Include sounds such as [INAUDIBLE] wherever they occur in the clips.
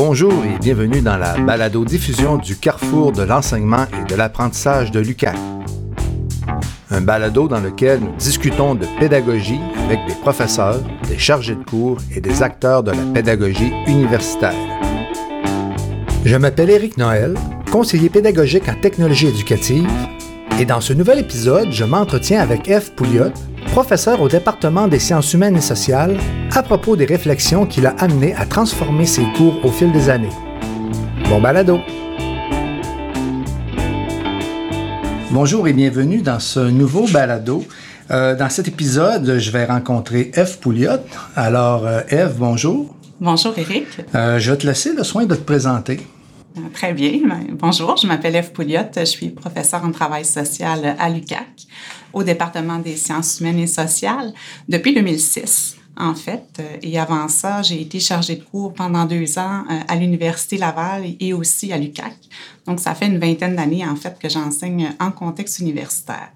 Bonjour et bienvenue dans la balado-diffusion du carrefour de l'enseignement et de l'apprentissage de l'UQAC. Un balado dans lequel nous discutons de pédagogie avec des professeurs, des chargés de cours et des acteurs de la pédagogie universitaire. Je m'appelle Éric Noël, conseiller pédagogique en technologie éducative, et dans ce nouvel épisode, je m'entretiens avec Eve Pouliot, professeur au département des sciences humaines et sociales, à propos des réflexions qui l'a amené à transformer ses cours au fil des années. Bon balado! Bonjour et bienvenue dans ce nouveau balado. Euh, dans cet épisode, je vais rencontrer Eve Pouliot. Alors, euh, Eve, bonjour. Bonjour, Eric. Euh, je vais te laisser le soin de te présenter. Très bien. Bonjour, je m'appelle Eve Pouliot. Je suis professeure en travail social à l'UCAC, au département des sciences humaines et sociales, depuis 2006 en fait. Et avant ça, j'ai été chargée de cours pendant deux ans euh, à l'Université Laval et aussi à l'UCAC. Donc, ça fait une vingtaine d'années, en fait, que j'enseigne en contexte universitaire.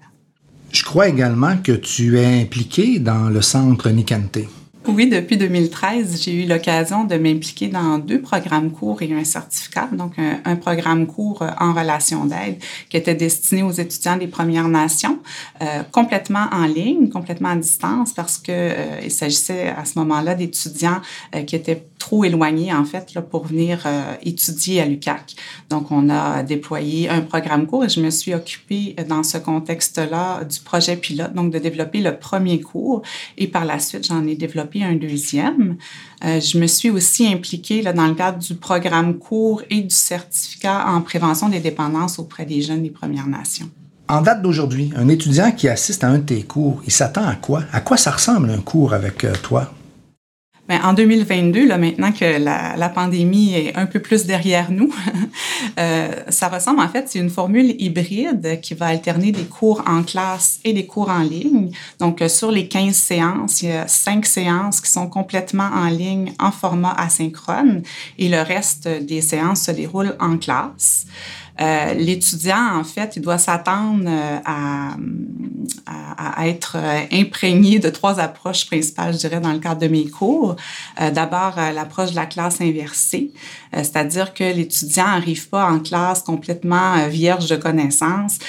Je crois également que tu es impliqué dans le centre Nicanté. Oui, depuis 2013, j'ai eu l'occasion de m'impliquer dans deux programmes courts et un certificat. Donc, un, programme court euh, en relation d'aide qui était destiné aux étudiants des Premières Nations, euh, complètement en ligne, complètement à distance, parce que euh, il s'agissait à ce moment-là d'étudiants qui étaient trop éloignés, en fait, pour venir étudier à l'UCAC. Donc, on a déployé un programme court et je me suis occupée dans ce contexte-là du projet pilote, donc de développer le premier cours. Et par la suite, j'en ai développé un deuxième. Euh, je me suis aussi impliquée dans le cadre du programme court et du certificat en prévention des dépendances auprès des jeunes des Premières Nations. En date d'aujourd'hui, un étudiant qui assiste à un de tes cours, il s'attend à quoi? À quoi ça ressemble un cours avec euh, toi? Bien, en 2022, là, maintenant que la, la, pandémie est un peu plus derrière nous, [LAUGHS] euh, ça ressemble en fait, c'est une formule hybride qui va alterner des cours en classe et des cours en ligne. Donc, euh, sur les 15 séances, il y a 5 séances qui sont complètement en ligne en format asynchrone et le reste des séances se déroulent en classe. Euh, l'étudiant, en fait, il doit s'attendre euh, à, à, être euh, imprégné de trois approches principales, je dirais, dans le cadre de mes cours. D'abord, l'approche de la classe inversée, c'est-à-dire que l'étudiant n'arrive pas en classe complètement vierge de connaissances.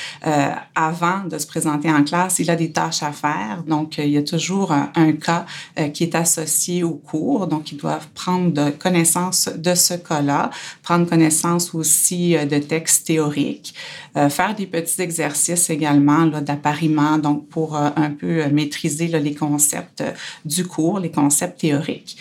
avant de se présenter en classe, il a des tâches à faire. Donc, il y a toujours un, cas qui est associé au cours. Donc, ils doivent prendre connaissance de ce cas-là, prendre connaissance aussi de textes théorique, euh, faire des petits exercices également d'appariement, donc pour euh, un peu euh, maîtriser les concepts du cours, les concepts théoriques.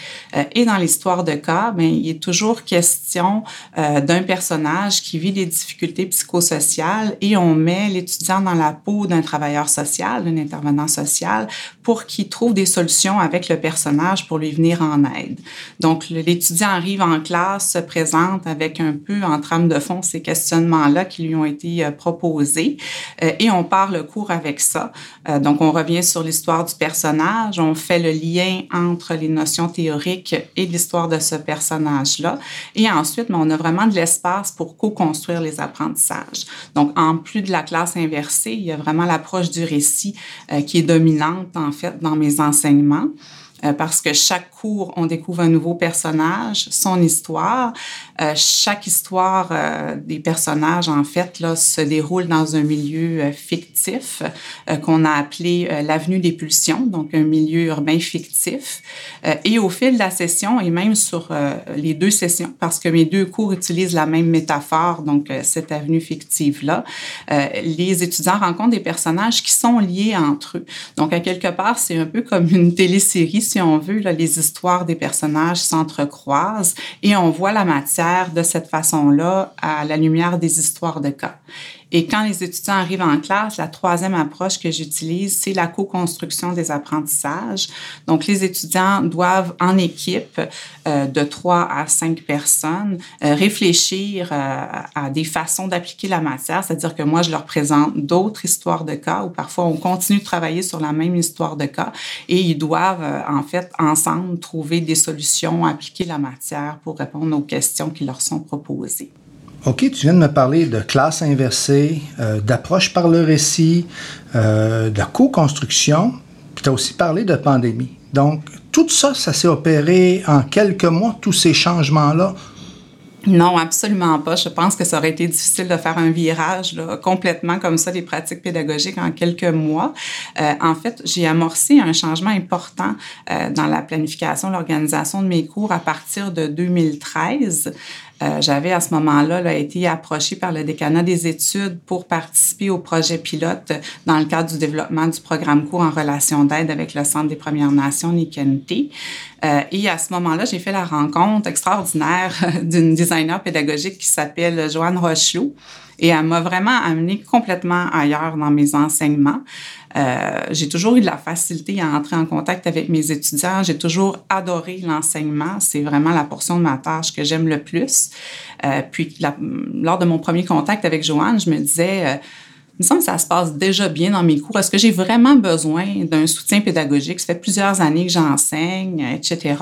et dans l'histoire de cas, bien, il est toujours question d'un personnage qui vit des difficultés psychosociales et on met l'étudiant dans la peau d'un travailleur social, d'un intervenant social, pour qu'il trouve des solutions avec le personnage pour lui venir en aide. Donc, l'étudiant arrive en classe, se présente avec un peu en trame de fond ces questionnements là qui lui ont été euh, proposés euh, et on part le cours avec ça. Euh, donc, on revient sur l'histoire du personnage, on fait le lien entre les notions théoriques et l'histoire de ce personnage-là. Et ensuite, ben, on a vraiment de l'espace pour co-construire les apprentissages. Donc, en plus de la classe inversée, il y a vraiment l'approche du récit qui est dominante, en fait, dans mes enseignements. Euh, parce que chaque cours, on découvre un nouveau personnage, son histoire. Euh, chaque histoire euh, des personnages, en fait, là, se déroule dans un milieu fictif qu'on a appelé l'avenue des pulsions, donc un milieu urbain fictif. et au fil de la session, et même sur les deux sessions, parce que mes deux cours utilisent la même métaphore, donc cette avenue fictive-là, les étudiants rencontrent des personnages qui sont liés entre eux. Donc, à quelque part, c'est un peu comme une télésérie si on veut, les histoires des personnages s'entrecroisent et on voit la matière de cette façon-là à la lumière des histoires de cas. Et quand les étudiants arrivent en classe, la troisième approche que j'utilise, c'est la co-construction des apprentissages. Donc, les étudiants doivent, en équipe euh, de trois à cinq personnes, euh, réfléchir euh, à des façons d'appliquer la matière, c'est-à-dire que moi, je leur présente d'autres histoires de cas ou parfois on continue de travailler sur la même histoire de cas et ils doivent, en fait, ensemble, trouver des solutions, appliquer la matière pour répondre aux questions qui leur sont proposées. OK, tu viens de me parler de classe inversée, euh, d'approche par le récit, euh, de co-construction, puis tu as aussi parlé de pandémie. Donc, tout ça, ça s'est opéré en quelques mois, tous ces changements-là? Non, absolument pas. Je pense que ça aurait été difficile de faire un virage là, complètement comme ça des pratiques pédagogiques en quelques mois. Euh, en fait, j'ai amorcé un changement important euh, dans la planification, l'organisation de mes cours à partir de 2013. Euh, j'avais à ce moment-là là, été approchée par le décanat des études pour participer au projet pilote dans le cadre du développement du programme cours en relation d'aide avec le Centre des Premières Nations, Nikente. Euh, et à ce moment-là, j'ai fait la rencontre extraordinaire [LAUGHS] d'une designer pédagogique qui s'appelle Joanne Rochelot. Et elle m'a vraiment amené complètement ailleurs dans mes enseignements. Euh, j'ai toujours eu de la facilité à entrer en contact avec mes étudiants. J'ai toujours adoré l'enseignement. C'est vraiment la portion de ma tâche que j'aime le plus. Euh, puis, lors de mon premier contact avec Joanne, je me disais, euh, il me semble que ça se passe déjà bien dans mes cours. Est-ce que j'ai vraiment besoin d'un soutien pédagogique? Ça fait plusieurs années que j'enseigne, etc.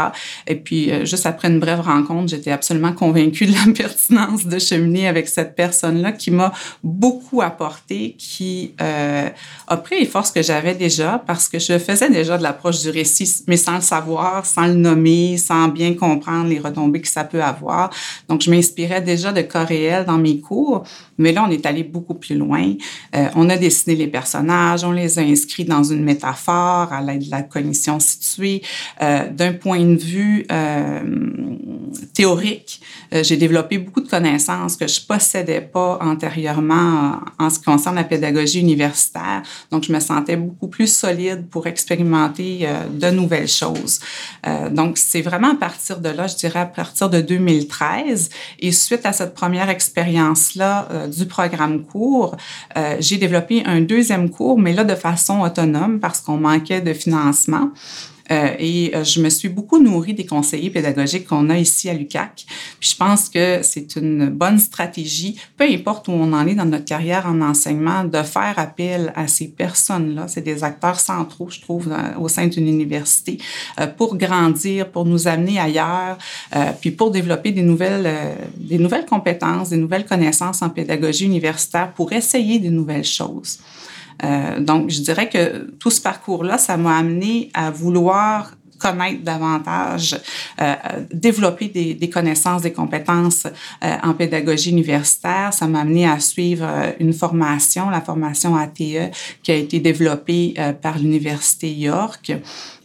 Et puis, euh, juste après une brève rencontre, j'étais absolument convaincue de la [LAUGHS] pertinence de cheminer avec cette personne-là qui m'a beaucoup apporté, qui euh, a pris les forces que j'avais déjà parce que je faisais déjà de l'approche du récit, mais sans le savoir, sans le nommer, sans bien comprendre les retombées que ça peut avoir. Donc, je m'inspirais déjà de cas réels dans mes cours, mais là, on est allé beaucoup plus loin. Euh, on a dessiné les personnages, on les a inscrits dans une métaphore à l'aide de la cognition située. Euh, d'un point de vue euh, théorique, j'ai développé beaucoup de connaissances que je possédais pas antérieurement en, ce qui concerne la pédagogie universitaire. Donc, je me sentais beaucoup plus solide pour expérimenter de nouvelles choses. donc, c'est vraiment à partir de là, je dirais à partir de 2013. Et suite à cette première expérience-là du programme court, j'ai développé un deuxième cours, mais là de façon autonome parce qu'on manquait de financement. Euh, et euh, je me suis beaucoup nourrie des conseillers pédagogiques qu'on a ici à l'UCAC. Puis je pense que c'est une bonne stratégie, peu importe où on en est dans notre carrière en enseignement, de faire appel à ces personnes-là. C'est des acteurs centraux, je trouve, au sein d'une université, euh, pour grandir, pour nous amener ailleurs, puis pour développer des nouvelles, des nouvelles compétences, des nouvelles connaissances en pédagogie universitaire, pour essayer des nouvelles choses. Euh, donc, je dirais que tout ce parcours-là, ça m'a amené à vouloir connaître davantage, euh, développer des, des, connaissances, des compétences euh, en pédagogie universitaire. Ça m'a amené à suivre euh, une formation, la formation ATE, qui a été développée euh, par l'Université York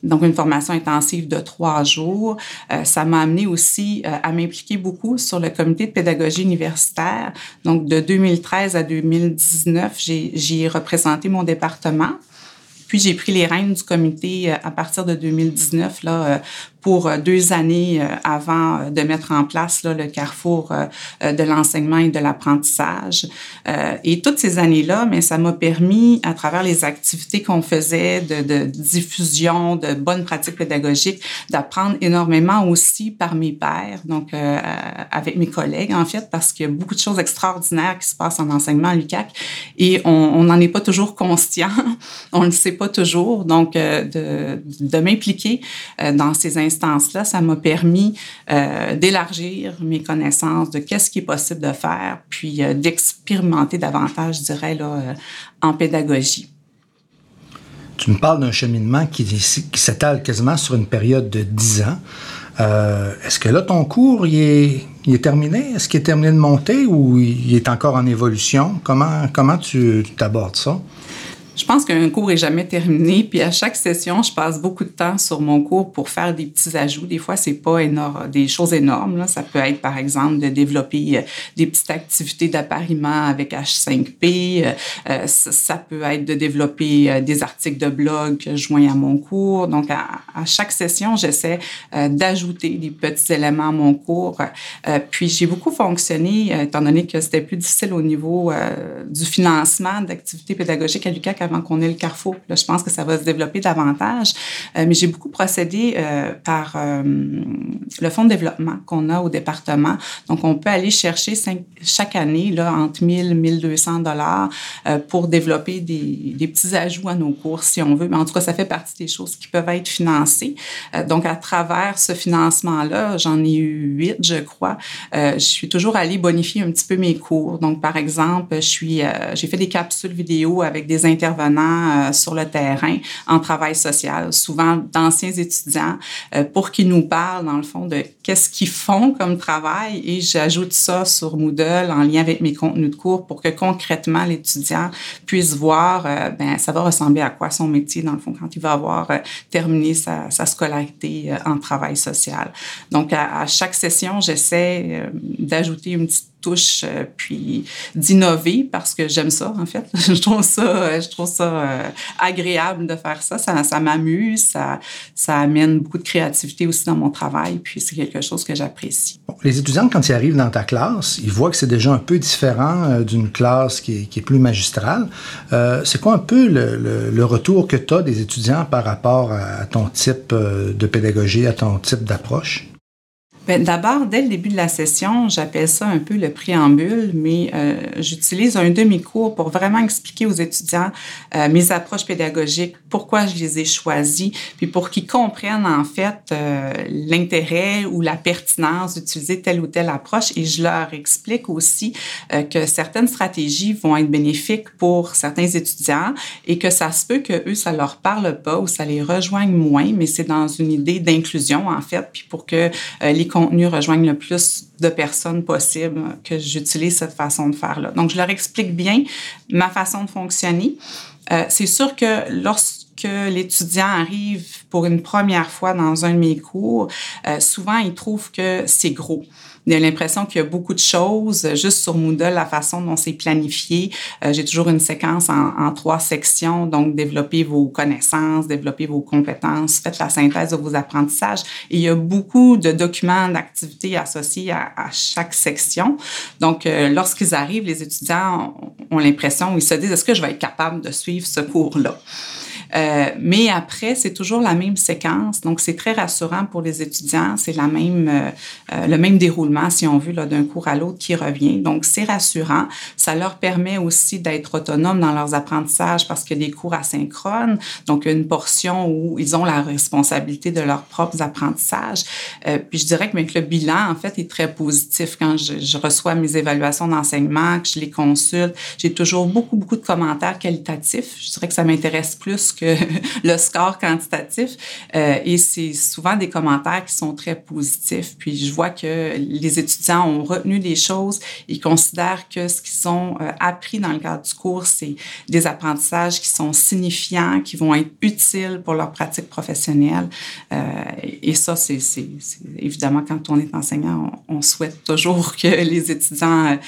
donc une formation intensive de trois jours. Euh, ça m'a amené aussi euh, à m'impliquer beaucoup sur le comité de pédagogie universitaire. Donc de 2013 à 2019, j'y ai représenté mon département. Puis j'ai pris les rênes du comité euh, à partir de 2019 là pour euh, deux années euh, avant euh, de mettre en place le carrefour de l'enseignement et de l'apprentissage. Et toutes ces années-là, mais ça m'a permis, à travers les activités qu'on faisait de, de diffusion, de bonnes pratiques pédagogiques, d'apprendre énormément aussi par mes pairs, donc avec mes collègues en fait, parce qu'il y a beaucoup de choses extraordinaires qui se passent en enseignement à l'UCAC et on n'en est pas toujours conscient, [LAUGHS] on ne le sait pas toujours. Donc, de, de m'impliquer dans ces instances là ça m'a permis euh, d'élargir mes connaissances de qu'est-ce qui est possible de faire, puis euh, d'expérimenter davantage, je dirais, là, euh, en pédagogie. Tu me parles d'un cheminement qui, s'étale quasiment sur une période de 10 ans. Est-ce que là, ton cours, est terminé? Est-ce qu'il est terminé de monter ou il est encore en évolution? Comment, comment tu t'abordes ça? Je pense qu'un cours est jamais terminé, puis à chaque session, je passe beaucoup de temps sur mon cours pour faire des petits ajouts. Des fois, c'est pas énorme, des choses énormes. Là. Ça peut être, par exemple, de développer euh, des petites activités d'appariement avec H5P. Euh, euh, ça peut être de développer des articles de blog joins à mon cours. Donc, à, à chaque session, j'essaie d'ajouter des petits éléments à mon cours. puis, j'ai beaucoup fonctionné, étant donné que c'était plus difficile au niveau du financement d'activités pédagogiques à l'UQAC avant qu'on ait le carrefour. Là, je pense que ça va se développer davantage. Euh, mais j'ai beaucoup procédé euh, par euh, le fonds de développement qu'on a au département. Donc, on peut aller chercher chaque année là, entre 1000 et 1200 dollars pour développer des, petits ajouts à nos cours, si on veut. Mais en tout cas, ça fait partie des choses qui peuvent être financées. donc, à travers ce financement-là, j'en ai eu huit, je crois. je suis toujours allée bonifier un petit peu mes cours. Donc, par exemple, je suis, j'ai fait des capsules vidéo avec des intervenants intervenants sur le terrain en travail social, souvent d'anciens étudiants, pour qu'ils nous parlent, dans le fond, de qu'est-ce qu'ils font comme travail. Et j'ajoute ça sur Moodle en lien avec mes contenus de cours pour que concrètement l'étudiant puisse voir, ben, ça va ressembler à quoi son métier, dans le fond, quand il va avoir terminé sa, scolarité en travail social. Donc, à chaque session, j'essaie d'ajouter une petite euh, puis d'innover parce que j'aime ça, en fait. [LAUGHS] je trouve ça, euh, je trouve ça euh, agréable de faire ça. Ça, ça m'amuse, ça, ça amène beaucoup de créativité aussi dans mon travail, puis c'est quelque chose que j'apprécie. les étudiants, quand ils arrivent dans ta classe, ils voient que c'est déjà un peu différent d'une classe qui est, plus magistrale. c'est quoi un peu le, retour que tu as des étudiants par rapport à ton type de pédagogie, à ton type d'approche? Ben, d'abord, dès le début de la session, j'appelle ça un peu le préambule, mais euh, j'utilise un demi-cours pour vraiment expliquer aux étudiants euh, mes approches pédagogiques, pourquoi je les ai choisies, puis pour qu'ils comprennent en fait euh, l'intérêt ou la pertinence d'utiliser telle ou telle approche. Et je leur explique aussi que certaines stratégies vont être bénéfiques pour certains étudiants et que ça se peut que eux ça leur parle pas ou ça les rejoigne moins, mais c'est dans une idée d'inclusion en fait, puis pour que les contenu rejoigne le plus de personnes possible que j'utilise cette façon de faire-là. Donc, je leur explique bien ma façon de fonctionner. Euh, c'est sûr que lorsque l'étudiant arrive pour une première fois dans un de mes cours, euh, souvent il trouve que c'est gros. Il a l'impression qu'il y a beaucoup de choses. Juste sur Moodle, la façon dont c'est planifié, euh, j'ai toujours une séquence en, trois sections. Donc, développer vos connaissances, développer vos compétences, faites la synthèse de vos apprentissages. Et il y a beaucoup de documents d'activités associés à, chaque section. Donc, euh, lorsqu'ils arrivent, les étudiants ont, ont l'impression, ils se disent, est-ce que je vais être capable de suivre ce cours-là? Euh, mais après, c'est toujours la même séquence. Donc, c'est très rassurant pour les étudiants. C'est la même, euh, euh, le même déroulement, si on veut, d'un cours à l'autre qui revient. Donc, c'est rassurant. Ça leur permet aussi d'être autonomes dans leurs apprentissages parce qu'il y a des cours asynchrones. Donc, une portion où ils ont la responsabilité de leurs propres apprentissages. puis, je dirais que, le bilan, en fait, est très positif. Quand je reçois mes évaluations d'enseignement, que je les consulte, j'ai toujours beaucoup, beaucoup de commentaires qualitatifs. Je dirais que ça m'intéresse plus [LAUGHS] le score quantitatif. Euh, et c'est souvent des commentaires qui sont très positifs. Puis je vois que les étudiants ont retenu des choses. Ils considèrent que ce qu'ils ont euh, appris dans le cadre du cours, c'est des apprentissages qui sont signifiants, qui vont être utiles pour leur pratique professionnelle. Euh, et ça, c'est évidemment quand on est enseignant, on, souhaite toujours que [LAUGHS] les étudiants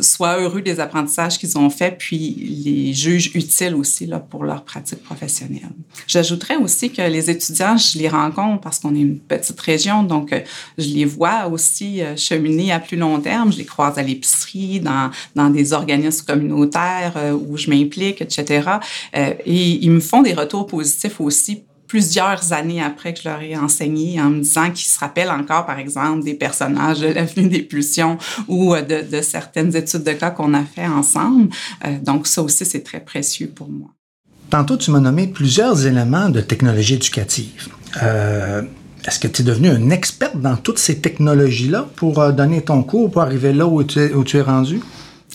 soient heureux des apprentissages qu'ils ont faits, puis les jugent utiles aussi là, pour leur pratique professionnelle. J'ajouterais aussi que les étudiants, je les rencontre parce qu'on est une petite région, donc euh, je les vois aussi euh, cheminer à plus long terme. Je les croise à l'épicerie, dans, dans des organismes communautaires euh, où je m'implique, etc. Et ils me font des retours positifs aussi plusieurs années après que je leur ai enseigné en me disant qu'ils se rappellent encore, par exemple, des personnages de l'avenue des pulsions ou de, de, certaines études de cas qu'on a fait ensemble. donc, ça aussi, c'est très précieux pour moi. Tantôt, tu m'as nommé plusieurs éléments de technologie éducative. Euh, Est-ce que tu es devenu un expert dans toutes ces technologies-là pour euh, donner ton cours, pour arriver là où tu es, rendu?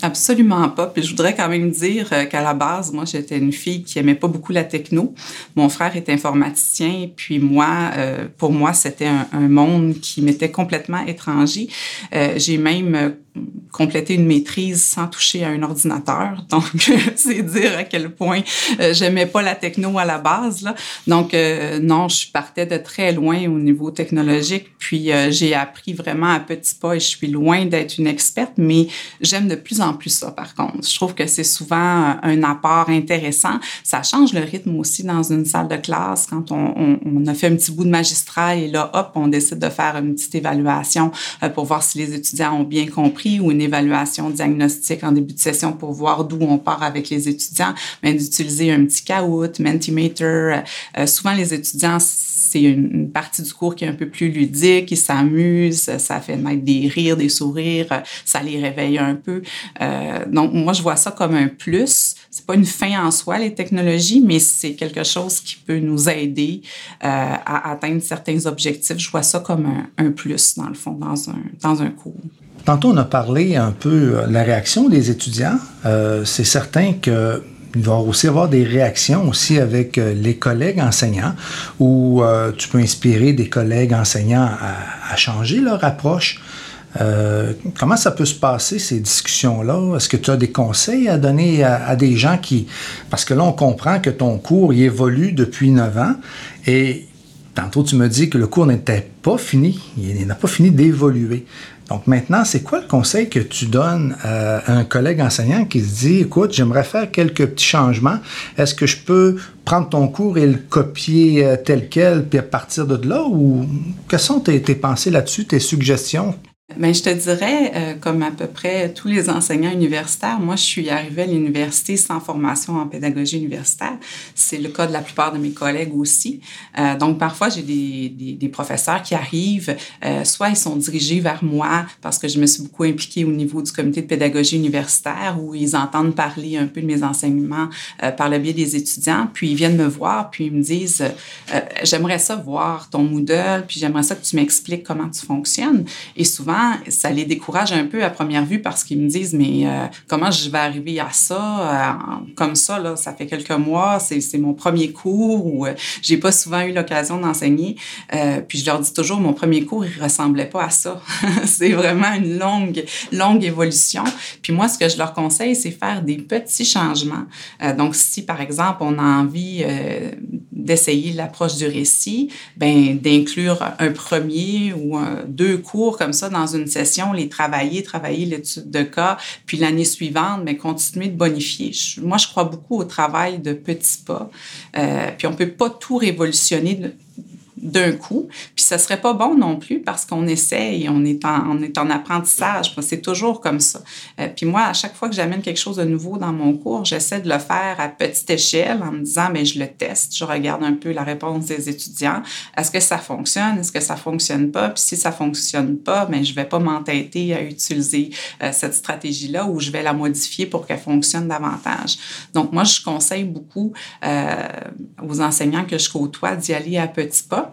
Absolument pas. Puis je voudrais quand même dire euh, qu'à la base, moi, j'étais une fille qui aimait pas beaucoup la techno. Mon frère est informaticien, puis moi, euh, pour moi, c'était un, monde qui m'était complètement étranger. J'ai même compléter une maîtrise sans toucher à un ordinateur. [LAUGHS] Donc, c'est dire à quel point euh, j'aimais pas la techno à la base. Là. Donc, euh, non, je partais de très loin au niveau technologique. Puis, euh, j'ai appris vraiment à petits pas et je suis loin d'être une experte, mais j'aime de plus en plus ça, par contre. Je trouve que c'est souvent un apport intéressant. Ça change le rythme aussi dans une salle de classe quand on, on, on a fait un petit bout de magistral et là, hop, on décide de faire une petite évaluation pour voir si les étudiants ont bien compris ou une évaluation diagnostique en début de session pour voir d'où on part avec les étudiants, mais d'utiliser un petit Kahoot, Mentimeter. Euh, souvent, les étudiants, c'est une, partie du cours qui est un peu plus ludique, ils s'amusent, ça fait naître des rires, des sourires, ça les réveille un peu. Euh, donc, moi, je vois ça comme un plus. C'est pas une fin en soi, les technologies, mais c'est quelque chose qui peut nous aider euh, à atteindre certains objectifs. Je vois ça comme un, un plus, dans le fond, dans un, dans un cours. Tantôt, on a parlé un peu de la réaction des étudiants. Euh, c'est certain que il va aussi avoir des réactions aussi avec euh, les collègues enseignants où euh, tu peux inspirer des collègues enseignants à, changer leur approche. Euh, comment ça peut se passer, ces discussions-là? Est-ce que tu as des conseils à donner à, des gens qui... Parce que là, on comprend que ton cours, il évolue depuis 9 ans et tantôt, tu me dis que le cours n'était pas fini, il n'a pas fini d'évoluer. Donc maintenant, c'est quoi le conseil que tu donnes à un collègue enseignant qui se dit, écoute, j'aimerais faire quelques petits changements. Est-ce que je peux prendre ton cours et le copier euh, tel quel, puis à partir de là, ou quelles sont tes pensées là-dessus, tes suggestions? Bien, je te dirais, euh, comme à peu près tous les enseignants universitaires, moi, je suis arrivée à l'université sans formation en pédagogie universitaire. C'est le cas de la plupart de mes collègues aussi. Euh, donc, parfois, j'ai des, des, professeurs qui arrivent, euh, soit ils sont dirigés vers moi parce que je me suis beaucoup impliquée au niveau du comité de pédagogie universitaire où ils entendent parler un peu de mes enseignements par le biais des étudiants, puis ils viennent me voir, puis ils me disent, j'aimerais ça voir ton Moodle, puis j'aimerais ça que tu m'expliques comment tu fonctionnes. Et souvent, ça les décourage un peu à première vue parce qu'ils me disent, mais euh, comment je vais arriver à ça euh, comme ça, là, ça fait quelques mois, c'est mon premier cours ou euh, j'ai pas souvent eu l'occasion d'enseigner. puis je leur dis toujours, mon premier cours, il ressemblait pas à ça. [LAUGHS] c'est vraiment une longue, longue évolution. Puis moi, ce que je leur conseille, c'est faire des petits changements. donc, si par exemple, on a envie d'essayer l'approche du récit, ben d'inclure un premier ou deux cours comme ça dans une session, les travailler, travailler l'étude de cas, puis l'année suivante, mais continuer de bonifier. moi, je crois beaucoup au travail de petits pas. Euh, puis on peut pas tout révolutionner d'un coup. Puis ça serait pas bon non plus parce qu'on essaie et on est en, on est en apprentissage. C'est toujours comme ça. Euh, puis moi, à chaque fois que j'amène quelque chose de nouveau dans mon cours, j'essaie de le faire à petite échelle en me disant, mais je le teste, je regarde un peu la réponse des étudiants. Est-ce que ça fonctionne? Est-ce que ça fonctionne pas? Puis si ça fonctionne pas, mais je vais pas m'entêter à utiliser euh, cette stratégie-là ou je vais la modifier pour qu'elle fonctionne davantage. Donc moi, je conseille beaucoup euh, aux enseignants que je côtoie d'y aller à petits pas.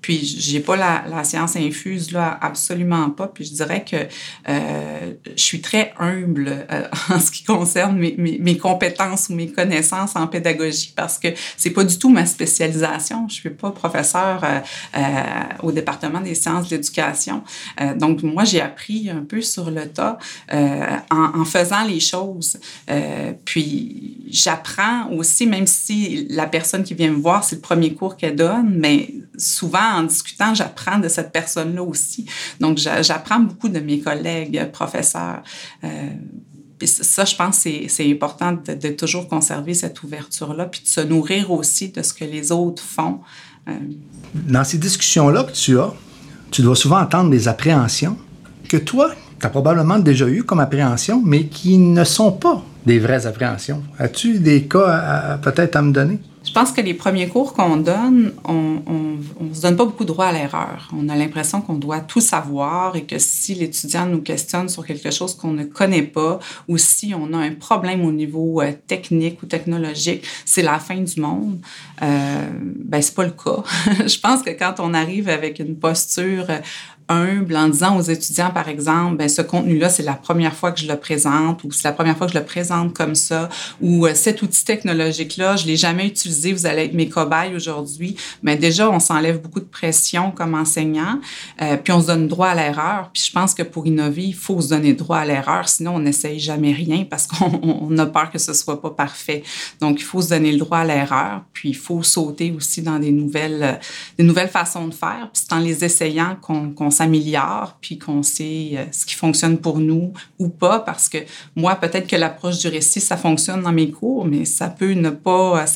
Puis j'ai pas la, science infuse là, absolument pas. Puis je dirais que euh, je suis très humble euh, [LAUGHS] en ce qui concerne mes, compétences ou mes connaissances en pédagogie parce que c'est pas du tout ma spécialisation. Je suis pas professeur euh, au département des sciences de l'éducation. Donc moi j'ai appris un peu sur le tas en, faisant les choses. puis j'apprends aussi, même si la personne qui vient me voir c'est le premier cours qu'elle donne, mais souvent en discutant, j'apprends de cette personne-là aussi. Donc, j'apprends beaucoup de mes collègues professeurs. Euh, ça, je pense, c'est important de, toujours conserver cette ouverture-là, puis de se nourrir aussi de ce que les autres font. Euh, Dans ces discussions-là que tu as, tu dois souvent entendre des appréhensions que toi, tu as probablement déjà eu comme appréhension, mais qui ne sont pas des vraies appréhensions. As-tu des cas peut-être à me donner? Je pense que les premiers cours qu'on donne, on, on, se donne pas beaucoup de droit à l'erreur. On a l'impression qu'on doit tout savoir et que si l'étudiant nous questionne sur quelque chose qu'on ne connaît pas ou si on a un problème au niveau euh, technique ou technologique, c'est la fin du monde. Euh, ben c'est pas le cas. [LAUGHS] Je pense que quand on arrive avec une posture humble en disant aux étudiants, par exemple, ben, ce contenu-là, c'est la première fois que je le présente ou c'est la première fois que je le présente comme ça ou euh, cet outil technologique-là, je l'ai jamais utilisé, vous allez être mes cobayes aujourd'hui. Mais déjà, on s'enlève beaucoup de pression comme enseignant, euh, puis on se donne droit à l'erreur. Puis je pense que pour innover, il faut se donner droit à l'erreur, sinon on n'essaye jamais rien parce qu'on [LAUGHS] a peur que ce soit pas parfait. Donc, il faut se donner le droit à l'erreur, puis il faut sauter aussi dans des nouvelles, euh, des nouvelles façons de faire. Puis c'est en les essayant qu'on qu s'améliore, puis qu'on sait euh, ce qui fonctionne pour nous ou pas, parce que moi, peut-être que l'approche du récit, ça fonctionne dans mes cours, mais ça peut ne pas euh,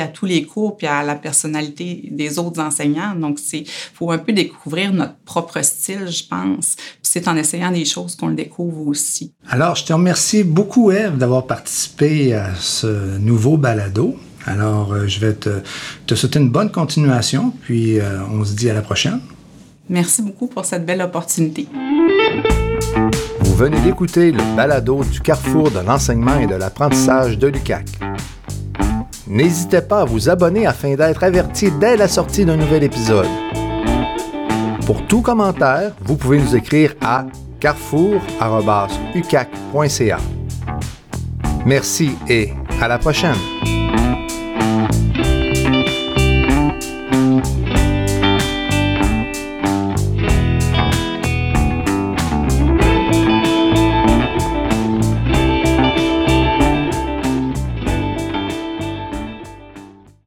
à tous les cours, puis à la personnalité des autres enseignants. Donc, c'est faut un peu découvrir notre propre style, je pense. Puis c'est en essayant des choses qu'on le découvre aussi. Alors, je te remercie beaucoup, Eve, d'avoir participé à ce nouveau balado. Alors, euh, je vais te, te souhaiter une bonne continuation, puis on se dit à la prochaine. Merci beaucoup pour cette belle opportunité. Vous venez d'écouter le balado du carrefour de l'enseignement et de l'apprentissage de l'UCAC. N'hésitez pas à vous abonner afin d'être averti dès la sortie d'un nouvel épisode. Pour tout commentaire, vous pouvez nous écrire à carrefour.ucac.ca. Merci et À la prochaine!